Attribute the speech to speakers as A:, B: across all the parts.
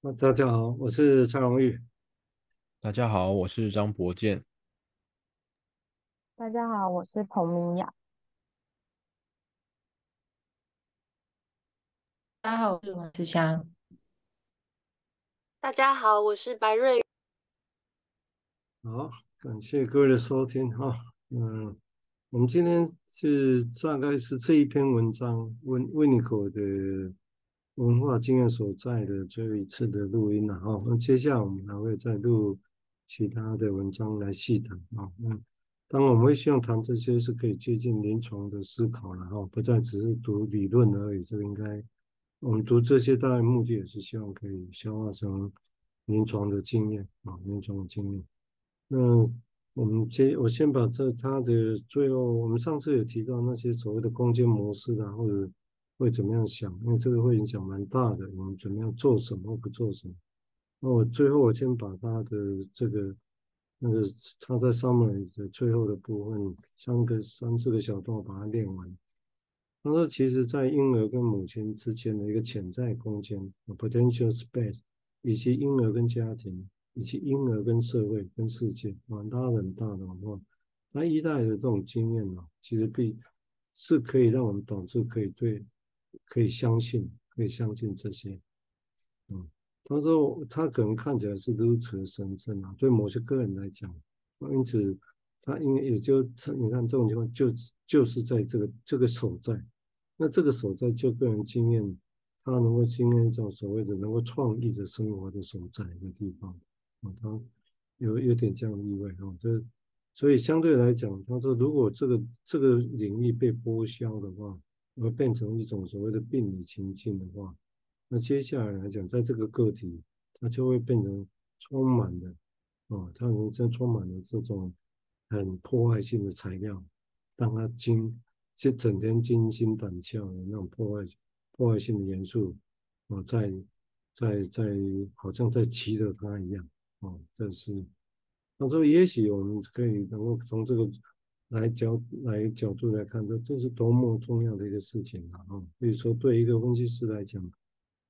A: 那大家好，我是蔡荣玉。
B: 大家好，我是张博健。
C: 大家好，我是彭明雅。
D: 大家好，我是王志祥。
E: 大家好，我是白瑞。
A: 好，感谢各位的收听哈。嗯，我们今天是大概是这一篇文章温温尼口的文化经验所在的最后一次的录音了哈。那接下来我们还会再录其他的文章来细谈啊。嗯，当然我们会希望谈这些是可以接近临床的思考了哈，不再只是读理论而已。这个应该。我们读这些，当然目的也是希望可以消化成临床的经验啊，临床的经验。那我们接，我先把这它的最后，我们上次有提到那些所谓的空间模式啊，或者会怎么样想，因为这个会影响蛮大的。我们怎么样做什么或不做什么？那我最后我先把他的这个那个他在 summary 的最后的部分，三个三四个小段把它练完。他说，其实，在婴儿跟母亲之间的一个潜在空间 （potential space），以及婴儿跟家庭，以及婴儿跟社会跟世界，蛮大很大的话，那一代的这种经验呢，其实必是可以让我们导致可以对，可以相信，可以相信这些。嗯，他说他可能看起来是如此的神圣啊，对某些个人来讲，因此他应该也就你看这种情况，就就是在这个这个所在。那这个所在就个人经验，他能够经验一种所谓的能够创意的生活的所在的地方，啊，他有有点这样意味啊，就所以相对来讲，他说如果这个这个领域被剥削的话，而变成一种所谓的病理情境的话，那接下来来讲，在这个个体，他就会变成充满了啊，他人生充满了这种很破坏性的材料，当他惊。就整天惊心胆跳的那种破坏、破坏性的元素，哦，在在在，好像在骑着它一样，哦，这是，他说，也许我们可以能够从这个来角来角度来看，这这是多么重要的一个事情啊！啊，比如说，对一个分析师来讲，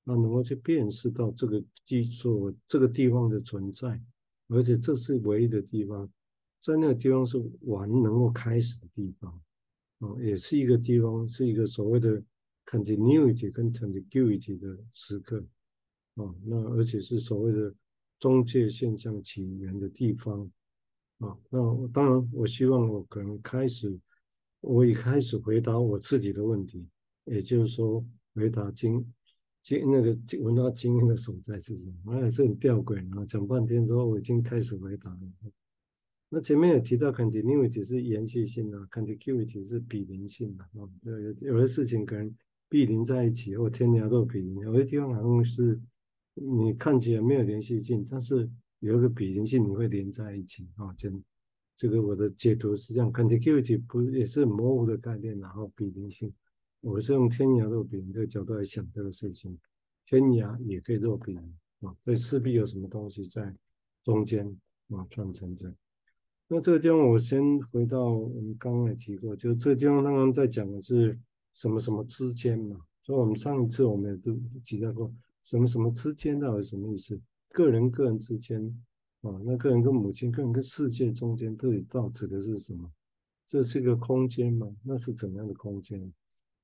A: 他能够去辨识到这个技术这个地方的存在，而且这是唯一的地方，在那个地方是玩能够开始的地方。啊，也是一个地方，是一个所谓的 continuity 跟 contiguity 的时刻，啊，那而且是所谓的中介现象起源的地方，啊，那我当然，我希望我可能开始，我一开始回答我自己的问题，也就是说，回答经经那个文化经验的所在是什么？哎，这很吊诡啊，讲半天之后，我已经开始回答了。那前面有提到 continuity 是延续性的，continuity 是比邻性的啊。有有的事情可能毗邻在一起，或天涯若比邻；有的地方好像是你看起来没有连续性，但是有一个比邻性，你会连在一起啊。这这个我的解读是这样，contiguity 不也是模糊的概念，然后比邻性，我是用天涯若比邻这个角度来想这个事情，天涯也可以若比邻啊，所以势必有什么东西在中间啊，串成这。那这个地方，我先回到我们刚刚也提过，就这个地方，刚刚在讲的是什么什么之间嘛。所以，我们上一次我们也都提到过，什么什么之间到底什么意思？个人个人之间啊，那个人跟母亲、个人跟世界中间，到底到指的是什么？这是一个空间吗？那是怎样的空间？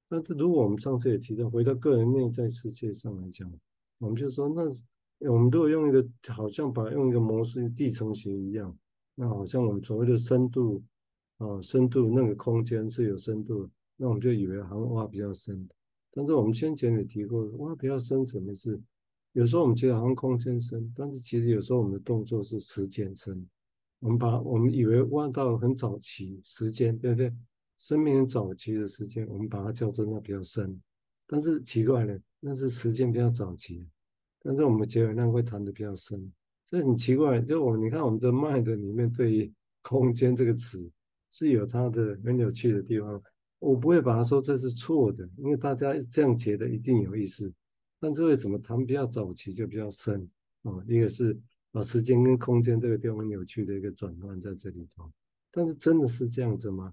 A: 那这如果我们上次也提到，回到个人内在世界上来讲，我们就说，那我们如果用一个好像把用一个模式地层型一样。那好像我们所谓的深度，啊，深度那个空间是有深度，那我们就以为好像挖比较深，但是我们先前也提过，挖比较深什么意思？有时候我们觉得好像空间深，但是其实有时候我们的动作是时间深。我们把我们以为挖到很早期时间，对不对？生命很早期的时间，我们把它叫做那比较深，但是奇怪了，那是时间比较早期，但是我们觉得那会谈的比较深。这很奇怪，就我你看我们这 mind 里面对于空间这个词是有它的很有趣的地方。我不会把它说这是错的，因为大家这样觉得一定有意思。但这位怎么谈比较早期就比较深啊？一个是把时间跟空间这个地方扭曲的一个转换在这里头。但是真的是这样子吗？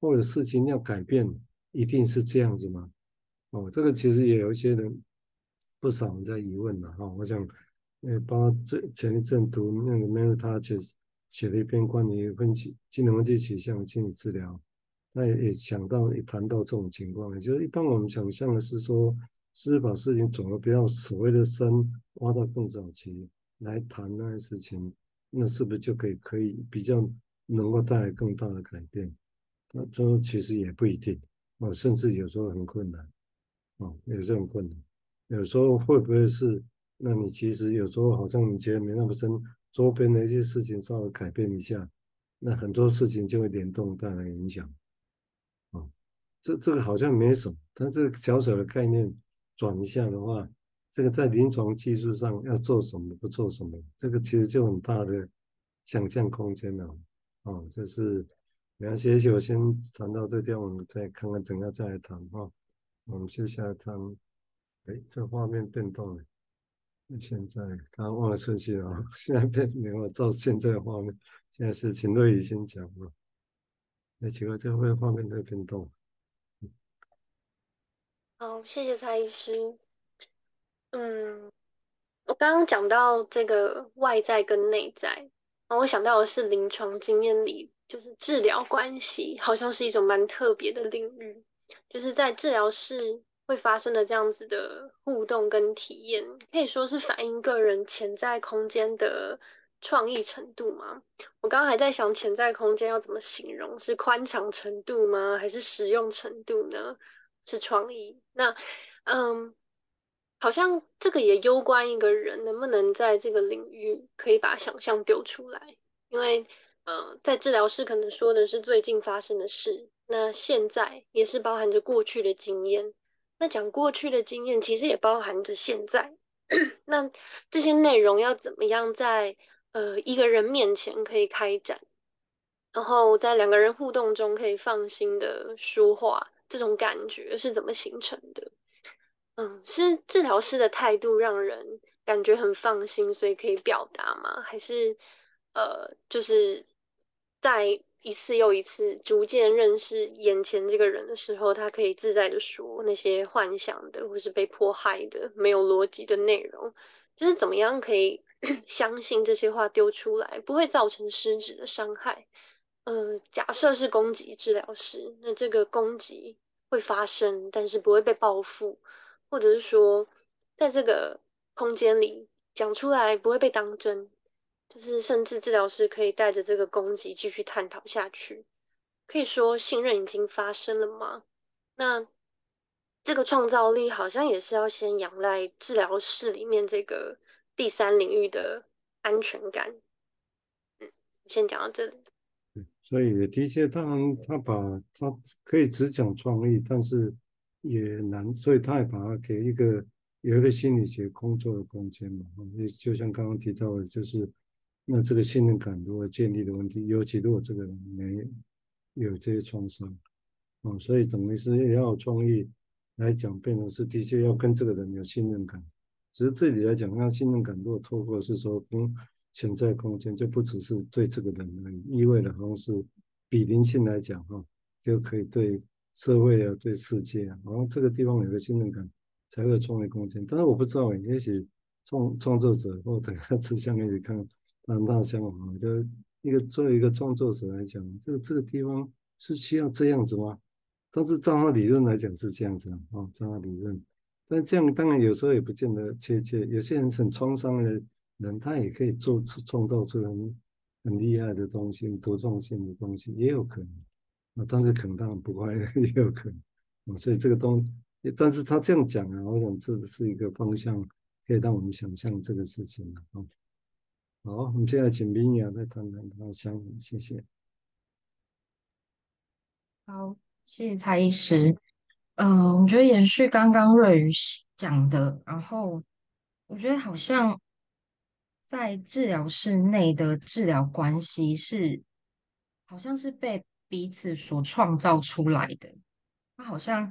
A: 或者事情要改变一定是这样子吗？哦，这个其实也有一些人不少人在疑问的哈。我想。呃，包括这前一阵读那个梅尔他写写了一篇关于分析机能分析取向的心理治疗，那也也想到也谈到这种情况，也就是一般我们想象的是说，是不是把事情总的不要所谓的深挖到更早期来谈那些事情，那是不是就可以可以比较能够带来更大的改变？那最后其实也不一定哦，甚至有时候很困难哦，有时候很困难，有时候会不会是？那你其实有时候好像你觉得没那么深，周边的一些事情稍微改变一下，那很多事情就会联动带来影响。啊，这这个好像没什么，但这个小小的概念转一下的话，这个在临床技术上要做什么不做什么，这个其实就很大的想象空间了。哦，就是没关系，也许我先谈到这边，我们再看看怎样再来谈哈。我们接下来谈，哎，这画面变动了。现在刚刚忘了顺序了，现在变没有照现在的画面。现在是秦瑞宇先讲了。那奇怪，这会画面在变动。
E: 好，谢谢蔡医师。嗯，我刚刚讲到这个外在跟内在，我想到的是临床经验里，就是治疗关系好像是一种蛮特别的领域，就是在治疗室。会发生的这样子的互动跟体验，可以说是反映个人潜在空间的创意程度吗？我刚刚还在想潜在空间要怎么形容，是宽敞程度吗？还是实用程度呢？是创意？那嗯，好像这个也攸关一个人能不能在这个领域可以把想象丢出来，因为呃，在治疗室可能说的是最近发生的事，那现在也是包含着过去的经验。那讲过去的经验，其实也包含着现在。那这些内容要怎么样在呃一个人面前可以开展，然后在两个人互动中可以放心的说话，这种感觉是怎么形成的？嗯，是治疗师的态度让人感觉很放心，所以可以表达吗？还是呃，就是在。一次又一次，逐渐认识眼前这个人的时候，他可以自在的说那些幻想的或是被迫害的没有逻辑的内容，就是怎么样可以 相信这些话丢出来不会造成实质的伤害。呃，假设是攻击治疗师，那这个攻击会发生，但是不会被报复，或者是说在这个空间里讲出来不会被当真。就是，甚至治疗师可以带着这个攻击继续探讨下去。可以说，信任已经发生了吗？那这个创造力好像也是要先仰赖治疗室里面这个第三领域的安全感。嗯，先讲到这里。
A: 所以也的确，当然他把他可以只讲创意，但是也难，所以他也把它给一个有一个心理学工作的空间嘛。就像刚刚提到的，就是。那这个信任感如何建立的问题，尤其如果这个人没有这些创伤，啊，所以等于是也要创意来讲，变成是的确要跟这个人有信任感。只是这里来讲，那信任感如果透过是说跟潜在空间，就不只是对这个人而已，意味着好像是比邻性来讲哈，就可以对社会啊、对世界啊，好像这个地方有个信任感，才会有创意空间。但是我不知道诶，也许创创作者或等下吃香给你看。那那相好，就一个作为一个创作者来讲，这个这个地方是需要这样子吗？但是照他理论来讲是这样子啊，照他理论。但这样当然有时候也不见得确切。有些人很创伤的人，他也可以做出创造出很很厉害的东西，多创性的东西也有可能啊。但是可能当然不快乐 也有可能啊。所以这个东，但是他这样讲啊，我想这是一个方向，可以让我们想象这个事情啊。好，我们现在请明雅再谈谈他的想法，谢谢。
C: 好，谢谢蔡医师。呃，我觉得延续刚刚瑞宇讲的，然后我觉得好像在治疗室内的治疗关系是，好像是被彼此所创造出来的。他好像，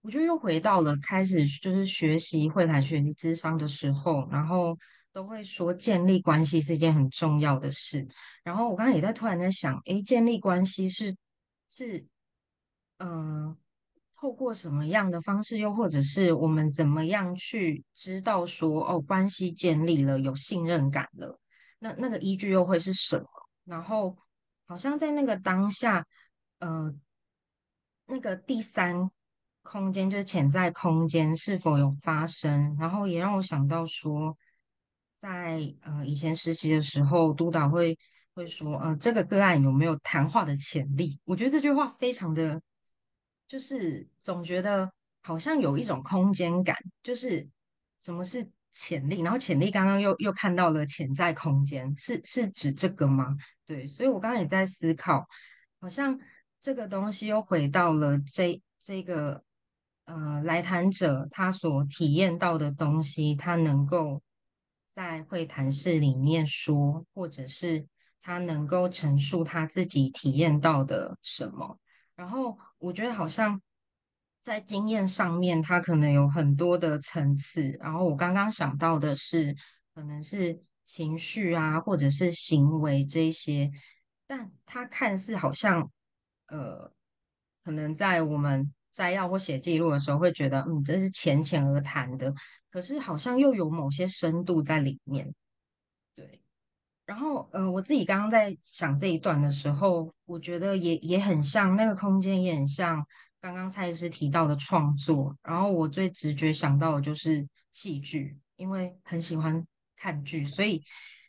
C: 我觉得又回到了开始就是学习会谈、学习咨商的时候，然后。都会说建立关系是一件很重要的事，然后我刚刚也在突然在想，诶，建立关系是是，嗯、透过什么样的方式，又或者是我们怎么样去知道说哦，关系建立了，有信任感了，那那个依据又会是什么？然后好像在那个当下，呃，那个第三空间就是潜在空间是否有发生？然后也让我想到说，在呃以前实习的时候，督导会会说，呃，这个个案有没有谈话的潜力？我觉得这句话非常的。就是总觉得好像有一种空间感，就是什么是潜力？然后潜力刚刚又又看到了潜在空间，是是指这个吗？对，所以我刚刚也在思考，好像这个东西又回到了这这个呃来谈者他所体验到的东西，他能够在会谈室里面说，或者是他能够陈述他自己体验到的什么。然后我觉得好像在经验上面，它可能有很多的层次。然后我刚刚想到的是，可能是情绪啊，或者是行为这些，但它看似好像，呃，可能在我们摘要或写记录的时候，会觉得，嗯，这是浅浅而谈的。可是好像又有某些深度在里面，对。然后，呃，我自己刚刚在想这一段的时候，我觉得也也很像那个空间，也很像刚刚蔡医师提到的创作。然后我最直觉想到的就是戏剧，因为很喜欢看剧，所以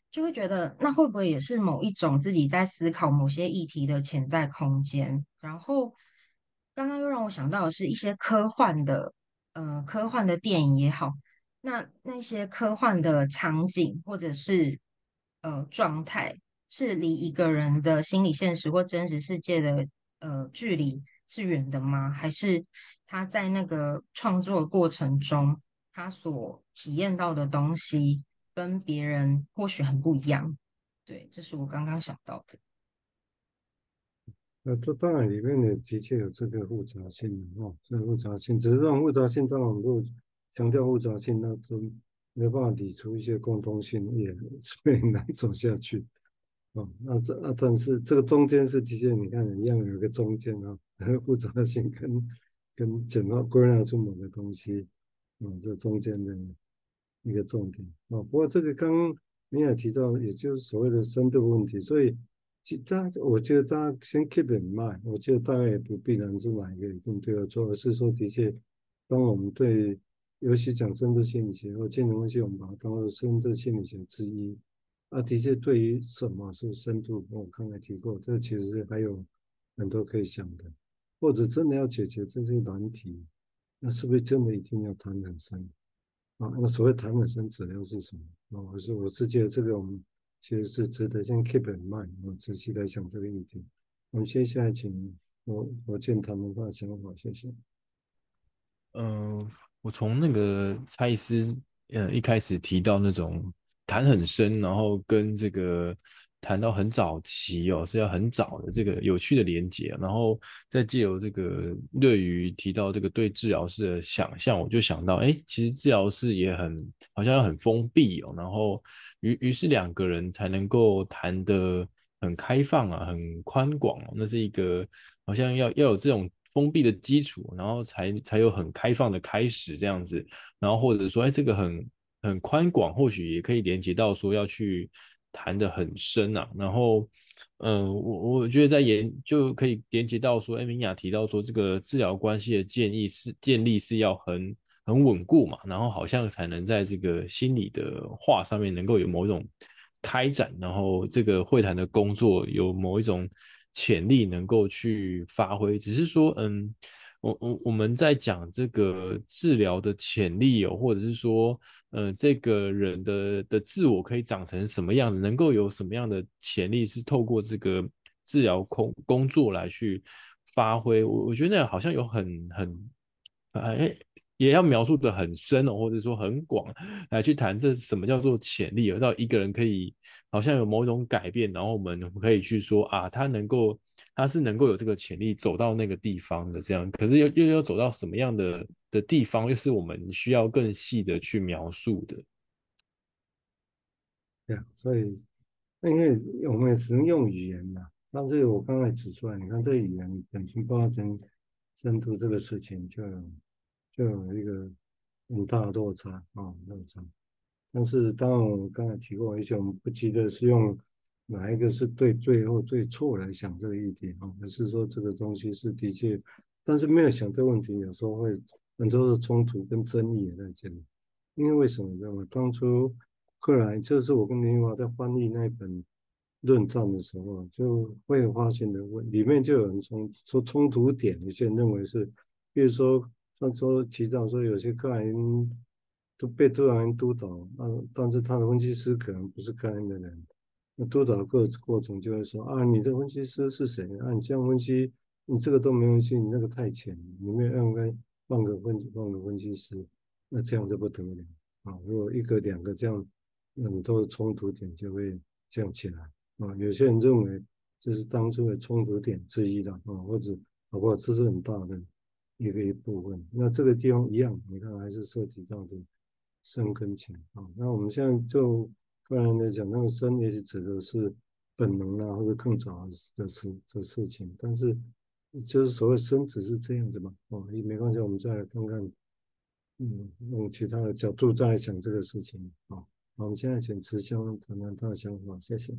C: 就会觉得那会不会也是某一种自己在思考某些议题的潜在空间？然后刚刚又让我想到的是一些科幻的，呃，科幻的电影也好，那那些科幻的场景或者是。呃，状态是离一个人的心理现实或真实世界的呃距离是远的吗？还是他在那个创作过程中，他所体验到的东西跟别人或许很不一样？对，这是我刚刚想到的。
A: 那这当然里面的的确有这个复杂性哦，这个复杂性，只是这种复杂性，当然我们都强调复杂性，那种。没办法理出一些共通性，也 所以难走下去。哦，那这那但是这个中间是的确，你看一样有一个中间啊，复杂性跟跟简化归纳出某个东西，啊、这中间的一个重点。啊、哦，不过这个刚刚你也提到，也就是所谓的深度问题，所以其他我觉得大家先 keep in mind，我觉得大概也不必然是哪一个一定对或错，而是说的确，当我们对。尤其讲深度心理学或精神分析，我们把它当做深度心理学之一。啊，的确，对于什么是深度，我刚才提过，这其实还有很多可以想的。或者真的要解决这些难题，那是不是真的一定要谈很深？啊，那所谓谈很深，指的是什么？啊，我是我是觉得这个我们其实是值得先 keep in mind，我仔细来想这个议题。我们接下来请我我见他们的想法，谢谢。
B: 嗯、呃。我从那个蔡医师，呃，一开始提到那种谈很深，然后跟这个谈到很早期哦，是要很早的这个有趣的连接，然后再借由这个瑞瑜提到这个对治疗师的想象，我就想到，哎，其实治疗师也很好像要很封闭哦，然后于于是两个人才能够谈得很开放啊，很宽广哦，那是一个好像要要有这种。封闭的基础，然后才才有很开放的开始这样子，然后或者说，哎，这个很很宽广，或许也可以连接到说要去谈得很深啊。然后，嗯、我我觉得在研就可以连接到说，哎，明雅提到说，这个治疗关系的建议是建立是要很很稳固嘛，然后好像才能在这个心理的话上面能够有某种开展，然后这个会谈的工作有某一种。潜力能够去发挥，只是说，嗯，我我我们在讲这个治疗的潜力哦，或者是说，呃，这个人的的自我可以长成什么样子，能够有什么样的潜力，是透过这个治疗工工作来去发挥。我我觉得那好像有很很，哎。也要描述得很深哦，或者说很广，来去谈这什么叫做潜力，而到一个人可以好像有某种改变，然后我们可以去说啊，他能够，他是能够有这个潜力走到那个地方的这样，可是又又要走到什么样的的地方，又是我们需要更细的去描述的。
A: 对啊，所以那因为我们也只能用语言嘛，但是我刚才指出来，你看这个语言本身包含深度这个事情就就有一个很大的落差啊落差。但是当然我刚才提过，一些我们不急的是用哪一个是对对或对错来想这个议题啊，而是说这个东西是的确，但是没有想这个问题，有时候会很多的冲突跟争议也在这里。因为为什么你知道吗？当初后来就是我跟林华在翻译那本论战的时候，就会发现的问里面就有人从说冲突点，有些人认为是，比如说上周提到说有些个人都被多少人督导，啊，但是他的分析师可能不是个人的人，那督导过过程就会说啊，你的分析师是谁啊？你这样分析，你这个都没分析，你那个太浅，你没有应该换个分换个分析师。那这样就不得了啊！如果一个两个这样，很多的冲突点就会这样起来啊。有些人认为这是当初的冲突点之一的啊，或者好不好？这是很大的一个一部分。那这个地方一样，你看还是涉及到的深跟浅啊。那我们现在就个人来讲，那个深也许指的是本能啊，或者更早的事的事情。但是就是所谓深只是这样子嘛哦，也没关系，我们再来看看。嗯，用其他的角度再来想这个事情啊。好，我们现在请慈香谈谈他的想法，谢谢。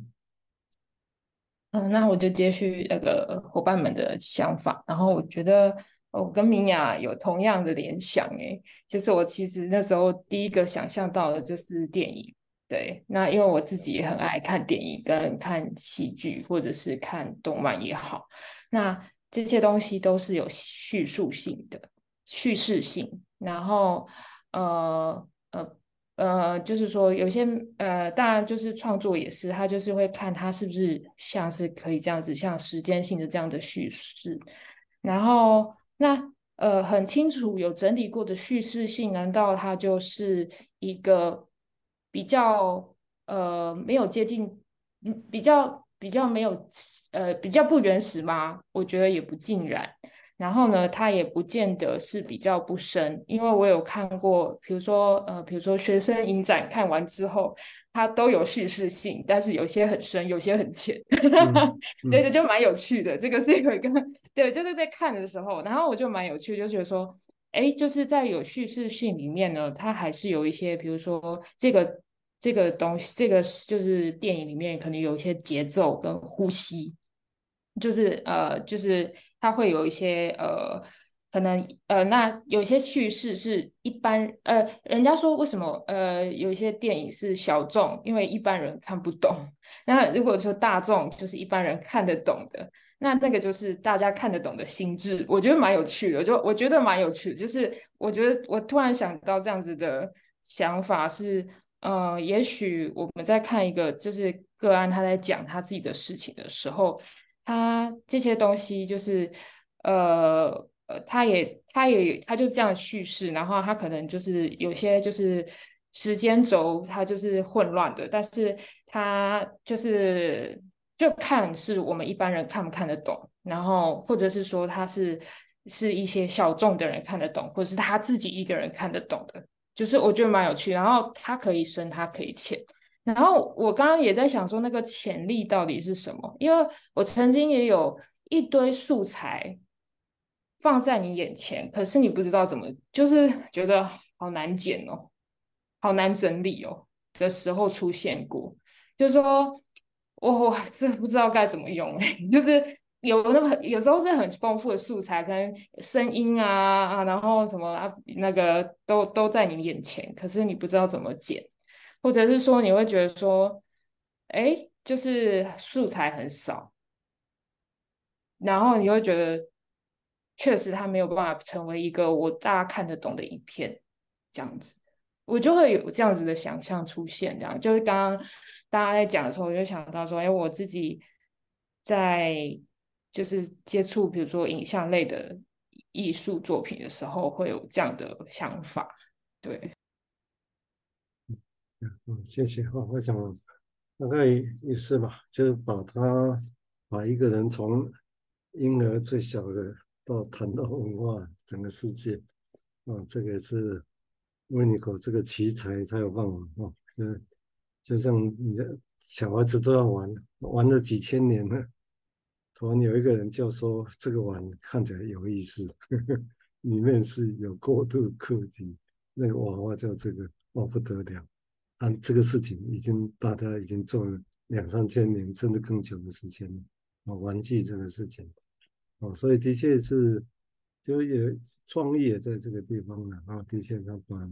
D: 嗯，那我就接续那个伙伴们的想法，然后我觉得我跟明雅有同样的联想，诶，就是我其实那时候第一个想象到的就是电影，对，那因为我自己也很爱看电影跟看喜剧，或者是看动漫也好，那这些东西都是有叙述性的。叙事性，然后呃呃呃，就是说有些呃，当然就是创作也是，他就是会看他是不是像是可以这样子，像时间性的这样的叙事，然后那呃很清楚有整理过的叙事性，难道它就是一个比较呃没有接近，嗯比较比较没有呃比较不原始吗？我觉得也不尽然。然后呢，它也不见得是比较不深，因为我有看过，比如说，呃，比如说学生影展看完之后，它都有叙事性，但是有些很深，有些很浅，嗯、对，这就蛮有趣的。这个是有一个，对，就是在看的时候，然后我就蛮有趣，就觉得说，哎，就是在有叙事性里面呢，它还是有一些，比如说这个这个东西，这个就是电影里面可能有一些节奏跟呼吸，就是呃，就是。它会有一些呃，可能呃，那有些叙事是一般呃，人家说为什么呃，有一些电影是小众，因为一般人看不懂。那如果说大众就是一般人看得懂的，那那个就是大家看得懂的心智，我觉得蛮有趣的。就我觉得蛮有趣的，就是我觉得我突然想到这样子的想法是，呃，也许我们在看一个就是个案，他在讲他自己的事情的时候。他这些东西就是，呃呃，他也他也他就这样叙事，然后他可能就是有些就是时间轴，他就是混乱的，但是他就是就看是我们一般人看不看得懂，然后或者是说他是是一些小众的人看得懂，或者是他自己一个人看得懂的，就是我觉得蛮有趣，然后他可以深，他可以浅。然后我刚刚也在想说，那个潜力到底是什么？因为我曾经也有一堆素材放在你眼前，可是你不知道怎么，就是觉得好难剪哦，好难整理哦的时候出现过。就是说，我我这不知道该怎么用，就是有那么有时候是很丰富的素材跟声音啊啊，然后什么啊那个都都在你眼前，可是你不知道怎么剪。或者是说，你会觉得说，哎，就是素材很少，然后你会觉得，确实它没有办法成为一个我大家看得懂的影片，这样子，我就会有这样子的想象出现。这样就是刚刚大家在讲的时候，我就想到说，哎，我自己在就是接触，比如说影像类的艺术作品的时候，会有这样的想法，对。
A: 嗯，谢谢。好，我想大概也是吧，就是把他把一个人从婴儿最小的到谈到文化整个世界啊，这个是维尼口这个奇才才有办法啊。就就像你的小孩子都要玩，玩了几千年了，突然有一个人就说这个碗看起来有意思，呵 呵里面是有过度刻底，那个娃娃叫这个，哦不得了，啊这个事情已经大家已经做了两三千年甚至更久的时间了，啊玩具这个事情，哦所以的确是就有创意也在这个地方了啊，的确他把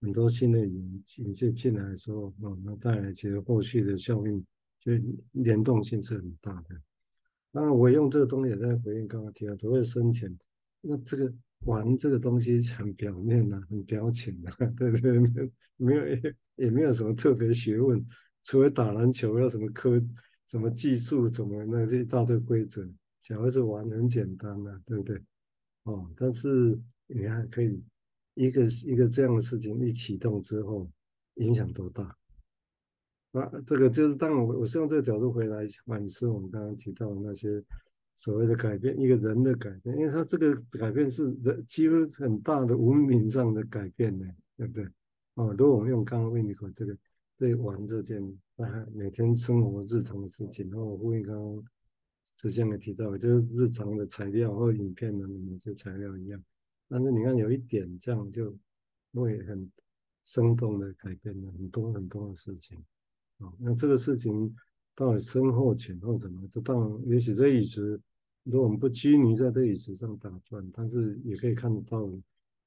A: 很多新的引引进进来的时候，啊那带来其实后续的效应就联动性是很大的。当然我用这个东西也在回应刚刚提到所谓深浅，那这个。玩这个东西很表面啊，很表浅啊，对不对？没有也 也没有什么特别学问，除了打篮球要什么科、什么技术、怎么那些一大堆规则。小孩子玩很简单啊，对不对？哦，但是你还可以一个一个这样的事情一启动之后，影响多大？啊，这个就是当我我是用这个角度回来反思我们刚刚提到的那些。所谓的改变，一个人的改变，因为他这个改变是人几乎很大的文明上的改变呢，对不对？哦，如果我们用刚刚为你说这个对玩这件，啊，每天生活日常的事情，然后我呼应刚刚之前也提到，就是日常的材料或影片的某些材料一样，但是你看有一点这样就会很生动的改变了很多很多的事情，哦，那这个事情到底深或浅或什么，这当然也许这一直。如果我们不拘泥在这椅子上打转，但是也可以看得到，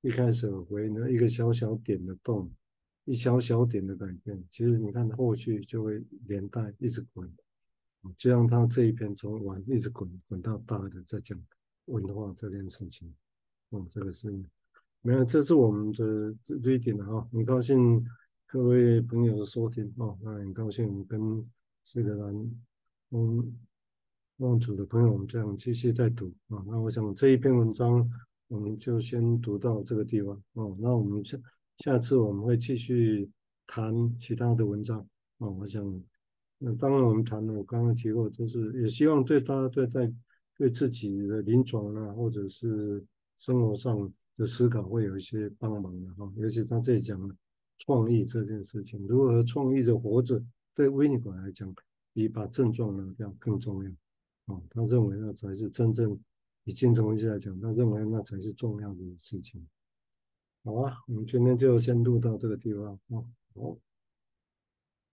A: 一开始回呢一个小小点的动，一小小点的改变，其实你看后续就会连带一直滚，就像他这一篇从晚一直滚滚到大的在讲文化这件事情，哦，这个是没有，这是我们的瑞典的哈，很高兴各位朋友的收听哦，那很高兴跟这个人嗯。望主的朋友，我们这样继续再读啊。那我想这一篇文章我们就先读到这个地方哦。那我们下下次我们会继续谈其他的文章啊。我想，那当然我们谈了，我刚刚提过，就是也希望对大家对在对自己的临床啊，或者是生活上的思考会有一些帮忙的哈。尤其他这里讲创意这件事情，如何创意的活着，对维尼果来讲，比把症状拿掉更重要。哦，他认为那才是真正以精神分析来讲，他认为那才是重要的事情。好啊，我们今天就先录到这个地方。哦，好。